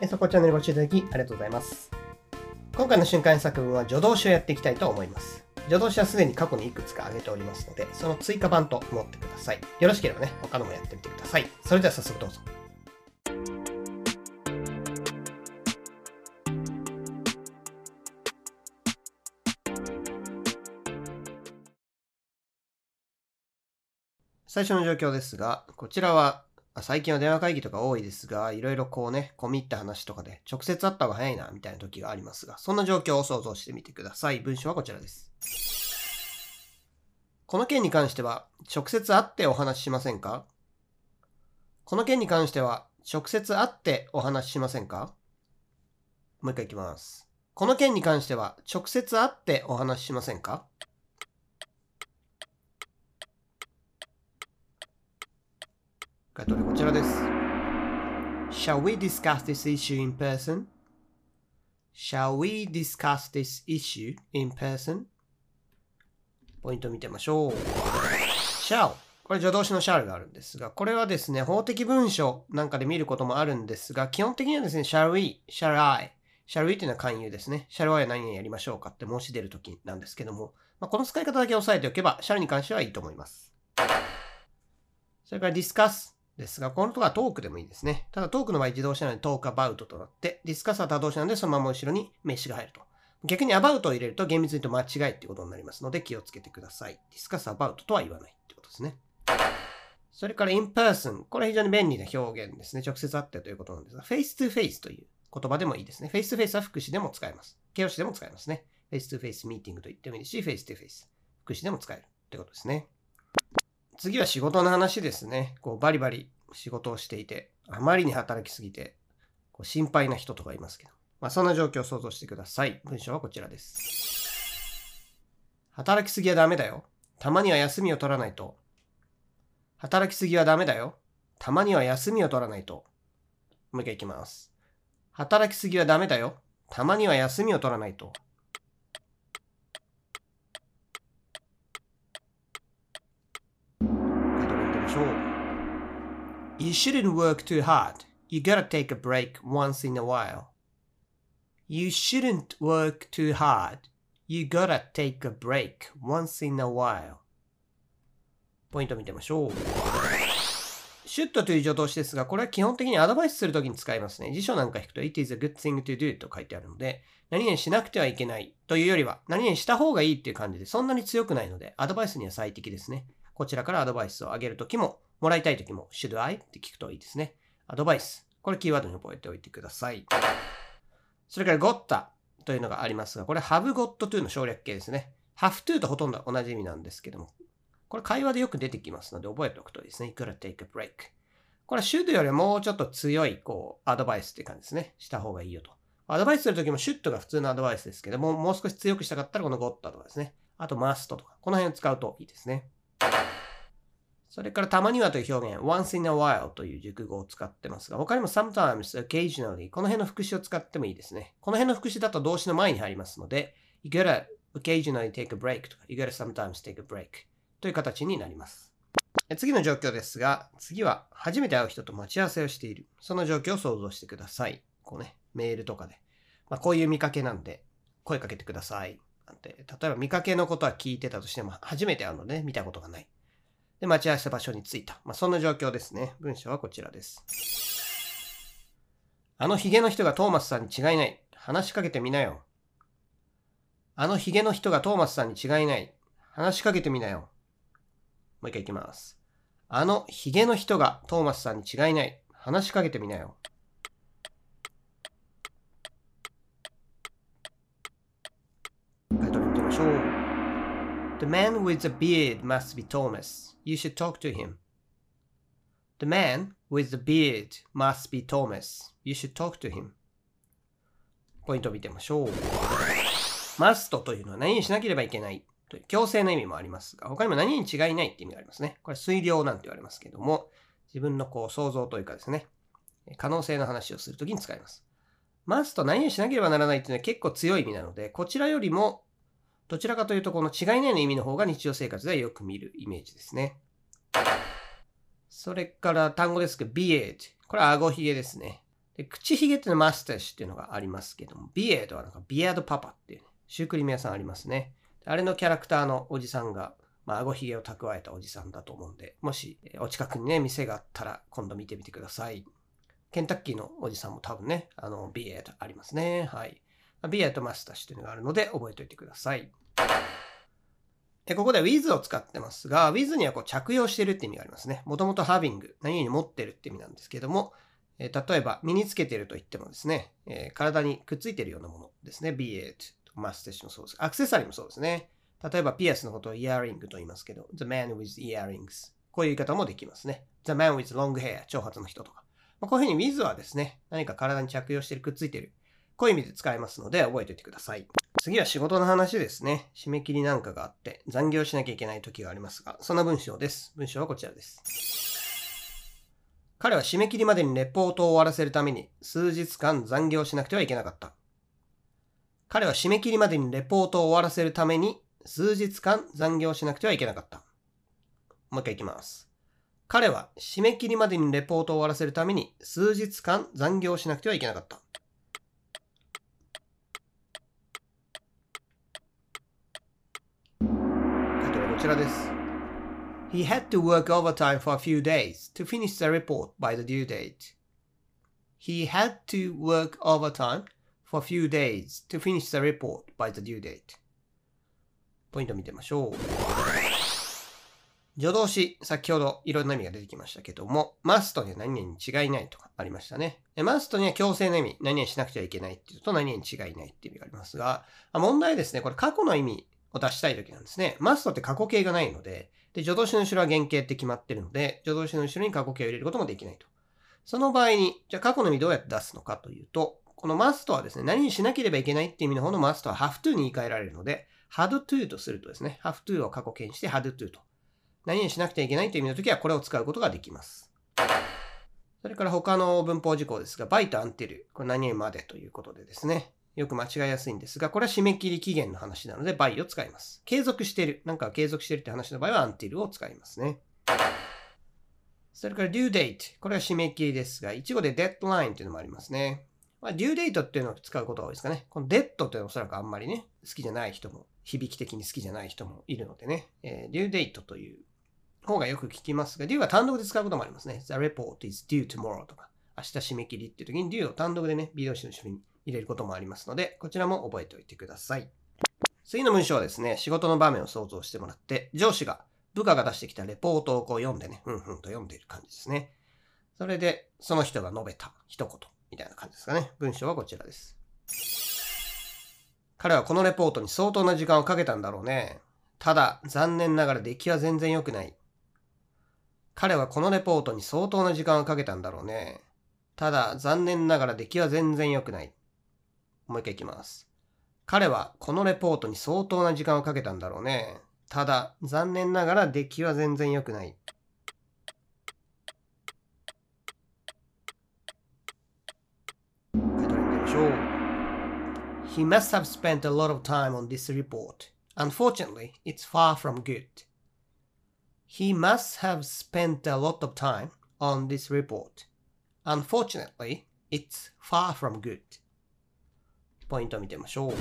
えそこチャンネルご視聴いただきありがとうございます。今回の瞬間作文は助動詞をやっていきたいと思います。助動詞はすでに過去にいくつか挙げておりますので、その追加版と思ってください。よろしければね、他のもやってみてください。それでは早速どうぞ。最初の状況ですが、こちらは最近は電話会議とか多いですが、いろいろこうね、込み入った話とかで直接会った方が早いな、みたいな時がありますが、そんな状況を想像してみてください。文章はこちらです。この件に関しては、直接会ってお話ししませんか？この件に関しては、直接会ってお話ししませんか？もう一回いきます。この件に関しては、直接会ってお話ししませんか？回答例こちらです。Shall we discuss this issue in person? Shall we discuss this issue in person? ポイント見てみましょう。shall これ助動詞の shall があるんですが、これはですね、法的文書なんかで見ることもあるんですが、基本的にはですね、shall we, shall I, shall we っていうのは勧誘ですね。shall I は何々やりましょうかって申し出るときなんですけども、まあ、この使い方だけ押さえておけば、shall に関してはいいと思います。それから discuss ですが、このとこはトークでもいいですね。ただトークの場合自動詞なので talk about となって、discuss は他動詞なのでそのまま後ろに名詞が入ると。逆に about を入れると厳密に言うと間違いっていうことになりますので気をつけてください。discuss about とは言わないってことですね。それから in person。これは非常に便利な表現ですね。直接会ってということなんですが、face to face という言葉でもいいですね。face to face は副詞でも使えます。形容詞でも使えますね。face to face ミーティングと言ってもいいし、face to face 副詞でも使えるってことですね。次は仕事の話ですね。こうバリバリ仕事をしていて、あまりに働きすぎて、こう心配な人とかいますけど、まあ、そんな状況を想像してください。文章はこちらです。働きすぎはダメだよ。たまには休みを取らないと。働きすぎはダメだよ。たまには休みを取らないと。もう一回いきます。働きすぎはダメだよ。たまには休みを取らないと。回答を見てみましょう。You shouldn't work too hard. You gotta take a break once in a while. You shouldn't work too hard. You gotta take a break once in a while. ポイント見てみましょう。シュッとという助動詞ですが、これは基本的にアドバイスするときに使いますね。辞書なんか引くと、It is a good thing to do と書いてあるので、何にしなくてはいけないというよりは、何にした方がいいっていう感じで、そんなに強くないので、アドバイスには最適ですね。こちらからアドバイスをあげるときももらいたいときも、should I? って聞くといいですね。アドバイス。これキーワードに覚えておいてください。それから got というのがありますが、これ have got to の省略形ですね。have to とほとんど同じ意味なんですけども、これ会話でよく出てきますので覚えておくといいですね。you gotta take a break. これは should よりもうちょっと強い、こう、アドバイスっていう感じですね。した方がいいよと。アドバイスするときも should が普通のアドバイスですけども、もう少し強くしたかったらこの got とかですね。あと must とか、この辺を使うといいですね。それからたまにはという表現、once in a while という熟語を使ってますが、他にも sometimes, occasionally この辺の副詞を使ってもいいですね。この辺の副詞だと動詞の前に入りますので、you gotta occasionally take a break とか、you gotta sometimes take a break という形になります。次の状況ですが、次は初めて会う人と待ち合わせをしている。その状況を想像してください。こうね、メールとかで。まあ、こういう見かけなんで、声かけてください。なんて、例えば見かけのことは聞いてたとしても、初めて会うので、ね、見たことがない。で、待ち合わせ場所に着いた。まあ、そんな状況ですね。文章はこちらです。あのヒゲの人がトーマスさんに違いない。話しかけてみなよ。あのヒゲの人がトーマスさんに違いない。話しかけてみなよ。もう一回いきます。あのヒゲの人がトーマスさんに違いない。話しかけてみなよ。回答に行ってみましょう。The man with the beard must be Thomas. You should talk to him. The man with the beard must be Thomas. You should talk to him. ポイントを見てみましょう。must というのは何にしなければいけないという強制の意味もありますが、他にも何に違いないって意味がありますね。これ推量なんて言われますけども、自分のこう想像というかですね、可能性の話をするときに使います。must 何にしなければならないっていうのは結構強い意味なので、こちらよりもどちらかというと、この違いないの意味の方が日常生活ではよく見るイメージですね。それから単語ですけど、beard。これは顎ひげですね。で口ひげっていうのはマスタッシュっていうのがありますけども、ビエードはなんかビアードパパっていう、ね、シュークリーム屋さんありますね。あれのキャラクターのおじさんが、まあ、顎ひげを蓄えたおじさんだと思うんで、もしお近くにね、店があったら今度見てみてください。ケンタッキーのおじさんも多分ね、あの、 beard ありますね。はい。 beard mustache というのがあるので覚えておいてください。で、ここで with を使ってますが、with にはこう着用してるって意味がありますね。もともと having、何々持ってるって意味なんですけども、え、例えば身につけてると言ってもですね、え、体にくっついてるようなものですね。be it, マステッシュもそうです。アクセサリーもそうですね。例えばピアスのことをイヤリングと言いますけど、the man with earrings。こういう言い方もできますね。the man with long hair、長髪の人とか。まあ、こういうふうに with はですね、何か体に着用してる、くっついてる。こういう意味で使えますので覚えておいてください。次は仕事の話ですね。締め切りなんかがあって残業しなきゃいけない時がありますが、そんな文章です。文章はこちらです。彼は締め切りまでにレポートを終わらせるために数日間残業しなくてはいけなかった。彼は締め切りまでにレポートを終わらせるために数日間残業しなくてはいけなかった。もう一回いきます。彼は締め切りまでにレポートを終わらせるために数日間残業しなくてはいけなかった。ちらです。He had to work overtime for a few days to finish the report by the due date. He had to work overtime for a few days to finish the report by the due date. ポイント見てみましょう。助動詞、先ほどいろんな意味が出てきましたけども、マストには何々に違いないとかありましたね。マストには強制の意味、何々しなくちゃいけないっていうと何々に違いないっていう意味がありますが、問題ですね、これ過去の意味を出したい時なんですね。マストって過去形がないので、で、助動詞の後ろは原型って決まってるので、助動詞の後ろに過去形を入れることもできないと。その場合に、じゃあ過去の意味どうやって出すのかというと、このマストはですね、何にしなければいけないっていう意味の方のマストは have to に言い換えられるので、had to とするとですね、have to を過去形にして had to と。何にしなくてはいけないという意味の時はこれを使うことができます。それから他の文法事項ですが、by と until、これ何々までということでですね、よく間違いやすいんですが、これは締め切り期限の話なので by を使います。継続してる。なんか継続してるって話の場合は until を使いますね。それから due date。これは締め切りですが、一語で deadline っていうのもありますね。まあ、due date っていうのを使うことが多いですかね。この dead ってのはおそらくあんまりね、好きじゃない人も、響き的に好きじゃない人もいるのでね、えー、due date という方がよく聞きますが、due は単独で使うこともありますね。The report is due tomorrow とか、明日締め切りっていう時に due を単独でね、微動詞の後ろに入れることもありますので、こちらも覚えておいてください。次の文章はですね、仕事の場面を想像してもらって、上司が部下が出してきたレポートをこう読んでね、ふんふんと読んでいる感じですね。それで、その人が述べた一言みたいな感じですかね。文章はこちらです。彼はこのレポートに相当な時間をかけたんだろうね。ただ、残念ながら出来は全然良くない。彼はこのレポートに相当な時間をかけたんだろうね。ただ、残念ながら出来は全然良くない。もう一回いきます。彼はこのレポートに相当な時間をかけたんだろうね。ただ、残念ながら出来は全然良くない。書いておいてみましょう。He must have spent a lot of time on this report. Unfortunately, it's far from good. He must have spent a lot of time on this report. Unfortunately, it's far from good. ポイントを見てみましょう。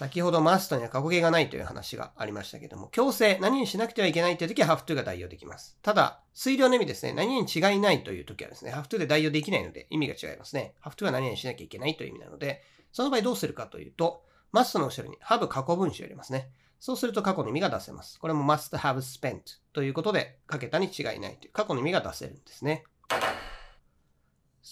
先ほどマストには過去形がないという話がありましたけども、強制、何にしなくてはいけないという時は have to が代用できます。ただ、推量の意味ですね、何に違いないという時はですね、have to で代用できないので意味が違いますね。have to は何にしなきゃいけないという意味なので、その場合どうするかというと、マストの後ろに have 過去分詞を入れますね。そうすると過去の意味が出せます。これも must have spent ということで、かけたに違いないという過去の意味が出せるんですね。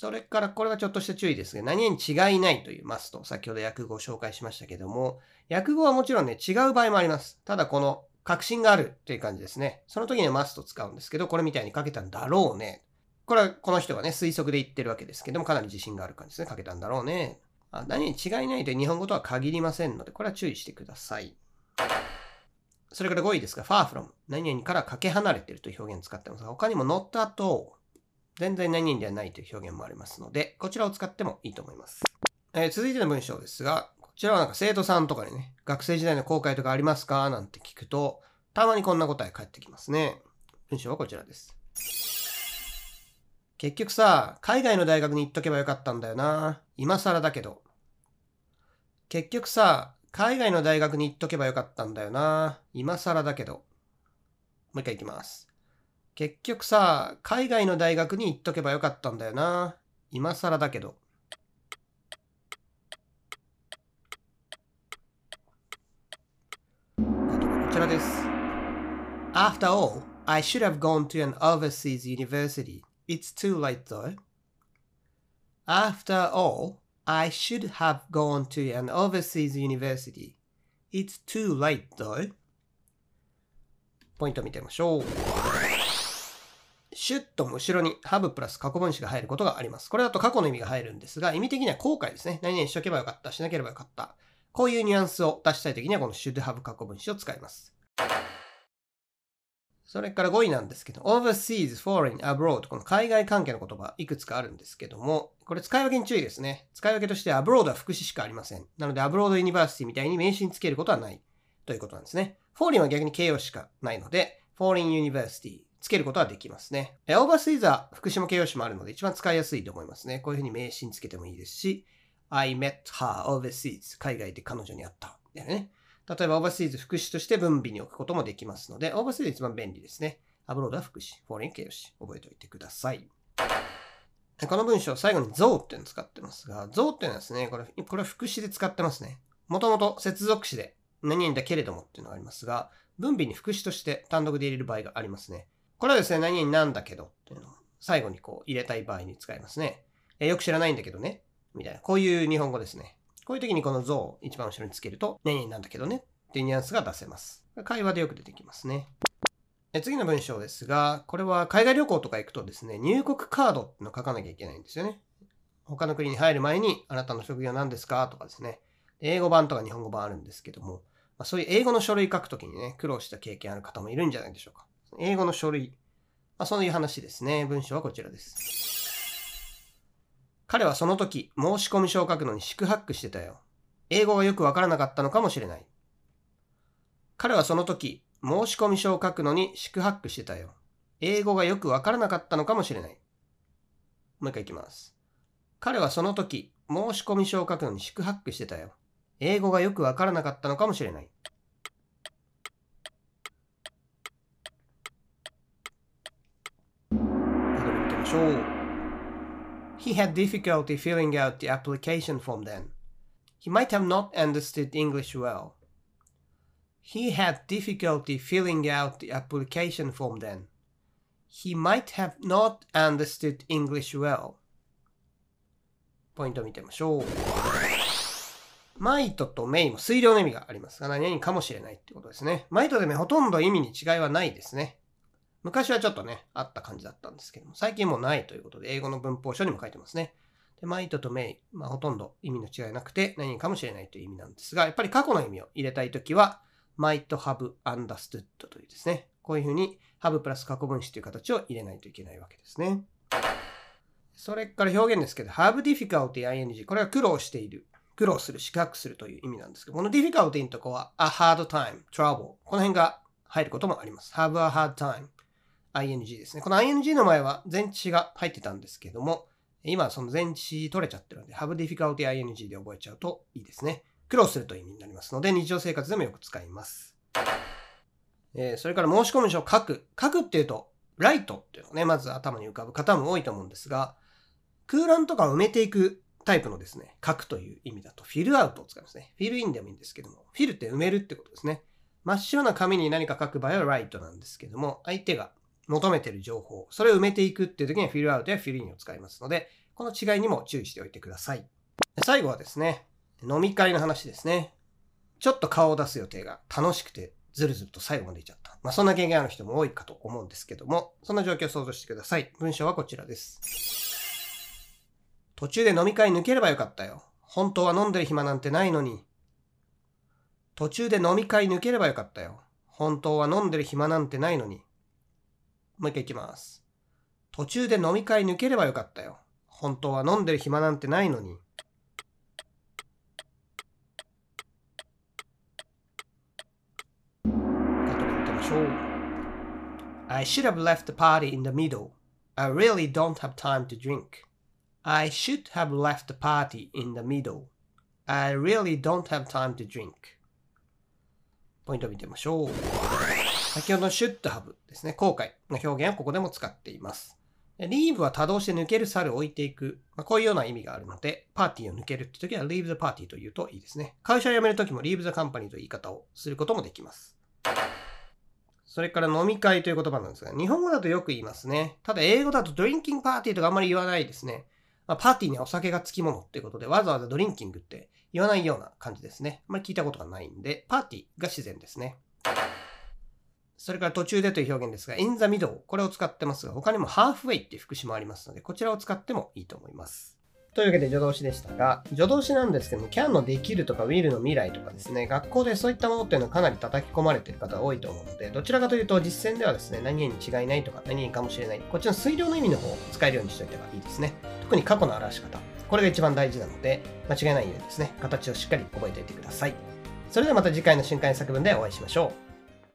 それからこれはちょっとした注意ですが、何々違いないというマスト、先ほど訳語を紹介しましたけども、訳語はもちろんね、違う場合もあります。ただこの確信があるという感じですね。その時にはマスト使うんですけど、これみたいにかけたんだろうね。これはこの人がね、推測で言ってるわけですけども、かなり自信がある感じですね。かけたんだろうね。あ何に違いないという日本語とは限りませんので、これは注意してください。それから5位ですが、far from 何々からかけ離れているという表現を使ってますが、他にも not at all 全然何々ではないという表現もありますので、こちらを使ってもいいと思います。えー、続いての文章ですが、こちらはなんか生徒さんとかにね、学生時代の後悔とかありますかなんて聞くと、たまにこんな答え返ってきますね。文章はこちらです。結局さ、海外の大学に行っとけばよかったんだよな。今更だけど。結局さ、海外の大学に行っとけばよかったんだよな。今更だけど。もう一回行きます。結局さ、海外の大学に行っとけばよかったんだよな。今更だけど。こちらです。After all, I should have gone to an overseas university. It's too late though. After all, I should have gone to an overseas university. It's too late though. ポイント見てみましょう。シュッと後ろに have プラス過去分詞が入ることがあります。これだと過去の意味が入るんですが、意味的には後悔ですね。何々しとけばよかった、しなければよかった。こういうニュアンスを出したいときにはこの should have 過去分詞を使います。それから5位なんですけど、overseas, foreign, abroad この海外関係の言葉いくつかあるんですけども、これ使い分けに注意ですね。使い分けとして abroad は副詞しかありません。なので abroad university みたいに名詞につけることはないということなんですね。foreign は逆に形容しかないので、foreign university つけることはできますね。overseas は副詞も形容詞もあるので一番使いやすいと思いますね。こういうふうに名詞につけてもいいですし、I met her overseas 海外で彼女に会った。ね。例えば、 overseas 副詞として文尾に置くこともできますので、 overseas 一番便利ですね。 abroad は副詞、 foreign 形容詞、覚えておいてください。この文章、最後にゾウっていうのを使ってますが、ゾウっていうのはですね、これ、これは副詞で使ってますね。もともと接続詞で、何々だけれどもっていうのがありますが、文尾に副詞として単独で入れる場合がありますね。これはですね、何々なんだけどっていうのを最後にこう入れたい場合に使いますね。えよく知らないんだけどね。みたいな。こういう日本語ですね。こういう時にこの像を一番後ろにつけると、何々なんだけどねっていうニュアンスが出せます。会話でよく出てきますね。次の文章ですが、これは海外旅行とか行くとですね、入国カードってのを書かなきゃいけないんですよね。他の国に入る前に、あなたの職業何ですか？とかですね。英語版とか日本語版あるんですけども、まあ、そういう英語の書類書くときにね、苦労した経験ある方もいるんじゃないでしょうか。英語の書類。まあ、そういう話ですね。文章はこちらです。彼はその時、申込書を書くのに四苦八苦してたよ。英語がよくわからなかったのかもしれない。彼はその時、申込書を書くのに四苦八苦してたよ。英語がよくわからなかったのかもしれない。もう一回いきます。彼はその時、申し込み書を書くのに四苦八苦してたよ。英語がよくわからなかったのかもしれない。見てみましょう。He had difficulty filling out the application form then. He might have not understood English well. He had difficulty filling out the application form then. He might have not understood English well. ポイントを見てみましょう。マイトとメイも推量の意味がありますが、何々かもしれないってことですね。マイトでもほとんど意味に違いはないですね。昔はちょっとね、あった感じだったんですけども、最近もうないということで、英語の文法書にも書いてますね。で、マイトとメイ、まあ、ほとんど意味の違いなくて、何かもしれないという意味なんですが、やっぱり過去の意味を入れたいときは、might have understood というですね、こういうふうに have プラス過去分詞という形を入れないといけないわけですね。それから表現ですけど、have difficulty ing、これは苦労している。苦労する、四角するという意味なんですけど、この difficulty のとこは a hard time, trouble。この辺が入ることもあります。have a hard time. Ing ですね。この ing の前は前置詞が入ってたんですけども、今その前置詞取れちゃってるので、have difficulty ing で覚えちゃうといいですね。苦労するという意味になりますので、日常生活でもよく使います。えー、それから申し込む書を書く。書くっていうと、ライトっていうのがね、まず頭に浮かぶ方も多いと思うんですが、空欄とか埋めていくタイプのですね、書くという意味だと、フィルアウトを使いますね。フィルインでもいいんですけども、フィルって埋めるってことですね。真っ白な紙に何か書く場合はライトなんですけども、相手が求めてる情報、それを埋めていくっていう時にフィルアウトやフィルインを使いますので、この違いにも注意しておいてください。最後はですね、飲み会の話ですね。ちょっと顔を出す予定が楽しくてずるずると最後までいっちゃった。まあそんな経験ある人も多いかと思うんですけども、そんな状況を想像してください。文章はこちらです。途中で飲み会抜ければよかったよ。本当は飲んでる暇なんてないのに。途中で飲み会抜ければよかったよ。本当は飲んでる暇なんてないのに。もう一回いきます。途中で飲み会抜ければよかったよ。本当は飲んでる暇なんてないのに。I should have left the party in the middle. I really don't have time to drink. I should have left the party in the middle. I really don't have time to drink. ポイント見てみましょう。先ほどの should have ですね。後悔の表現をここでも使っています。leave は多動して抜ける、去る、置いていく。まあ、こういうような意味があるので、パーティーを抜けるって時は leave the party と言うといいですね。会社を辞める時も leave the company という言い方をすることもできます。それから飲み会という言葉なんですが、日本語だとよく言いますね。ただ英語だとドリンキングパーティーとかあんまり言わないですね。まあ、パーティーにはお酒がつきものっていうことで、わざわざドリンキングって言わないような感じですね。あんまり聞いたことがないんで、パーティーが自然ですね。それから途中でという表現ですが、in the middle これを使ってますが、他にも halfway っていう副詞もありますので、こちらを使ってもいいと思います。というわけで助動詞でしたが、助動詞なんですけども、can のできるとか will の未来とかですね、学校でそういったものっていうのはかなり叩き込まれてる方が多いと思うので、どちらかというと実践ではですね、何々に違いないとか何々かもしれない、こっちの推量の意味の方を使えるようにしておいてはいいですね。特に過去の表し方。これが一番大事なので、間違いないようにですね、形をしっかり覚えておいてください。それではまた次回の瞬間作文でお会いしましょう。